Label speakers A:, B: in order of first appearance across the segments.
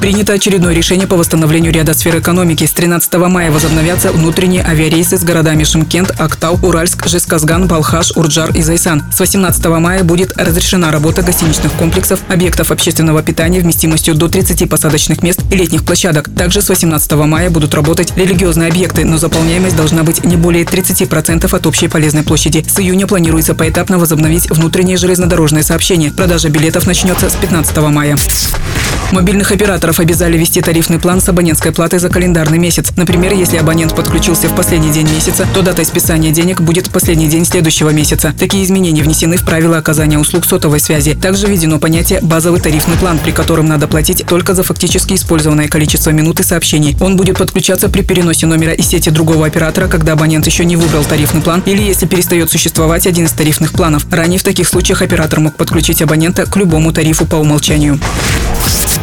A: Принято очередное решение по восстановлению ряда сфер экономики. С 13 мая возобновятся внутренние авиарейсы с городами Шимкент, Актау, Уральск, Жесказган, Балхаш, Урджар и Зайсан. С 18 мая будет разрешена работа гостиничных комплексов, объектов общественного питания вместимостью до 30 посадочных мест и летних площадок. Также с 18 мая будут работать религиозные объекты, но заполняемость должна быть не более 30% от общей полезной площади. С июня планируется поэтапно возобновить внутреннее железнодорожное сообщение. Продажа билетов начнется с 15 мая. Мобильных операторов обязали вести тарифный план с абонентской платой за календарный месяц. Например, если абонент подключился в последний день месяца, то датой списания денег будет последний день следующего месяца. Такие изменения внесены в правила оказания услуг сотовой связи. Также введено понятие «базовый тарифный план», при котором надо платить только за фактически использованное количество минут и сообщений. Он будет подключаться при переносе номера из сети другого оператора, когда абонент еще не выбрал тарифный план или если перестает существовать один из тарифных планов. Ранее в таких случаях оператор мог подключить абонента к любому тарифу по умолчанию.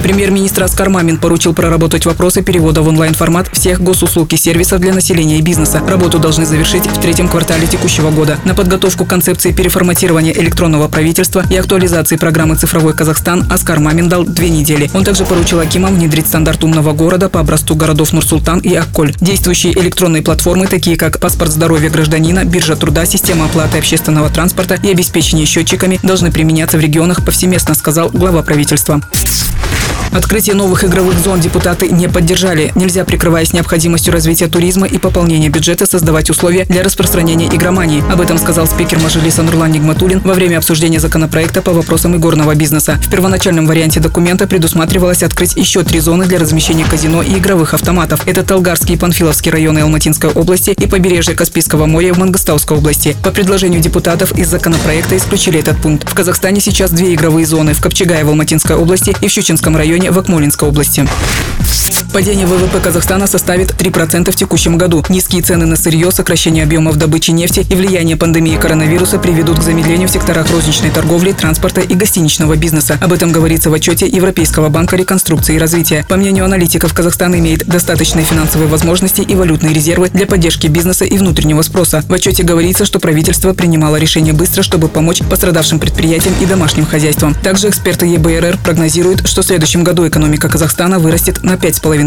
A: Премьер-министр Оскар Мамин поручил проработать вопросы перевода в онлайн-формат всех госуслуг и сервисов для населения и бизнеса. Работу должны завершить в третьем квартале текущего года. На подготовку концепции переформатирования электронного правительства и актуализации программы «Цифровой Казахстан» Оскар Мамин дал две недели. Он также поручил Акимам внедрить стандарт умного города по образцу городов Нур-Султан и Акколь. Действующие электронные платформы, такие как паспорт здоровья гражданина, биржа труда, система оплаты общественного транспорта и обеспечение счетчиками, должны применяться в регионах повсеместно, сказал глава правительства. Открытие новых игровых зон депутаты не поддержали. Нельзя, прикрываясь необходимостью развития туризма и пополнения бюджета, создавать условия для распространения игромании. Об этом сказал спикер Мажилиса Нурлан Нигматулин во время обсуждения законопроекта по вопросам игорного бизнеса. В первоначальном варианте документа предусматривалось открыть еще три зоны для размещения казино и игровых автоматов. Это Толгарский и Панфиловский районы Алматинской области и побережье Каспийского моря в Мангостауской области. По предложению депутатов из законопроекта исключили этот пункт. В Казахстане сейчас две игровые зоны в Копчегае в Алматинской области и в Щучинском районе районе в Акмолинской области. Падение ВВП Казахстана составит 3% в текущем году. Низкие цены на сырье, сокращение объемов добычи нефти и влияние пандемии коронавируса приведут к замедлению в секторах розничной торговли, транспорта и гостиничного бизнеса. Об этом говорится в отчете Европейского банка реконструкции и развития. По мнению аналитиков, Казахстан имеет достаточные финансовые возможности и валютные резервы для поддержки бизнеса и внутреннего спроса. В отчете говорится, что правительство принимало решение быстро, чтобы помочь пострадавшим предприятиям и домашним хозяйствам. Также эксперты ЕБРР прогнозируют, что в следующем году экономика Казахстана вырастет на 5,5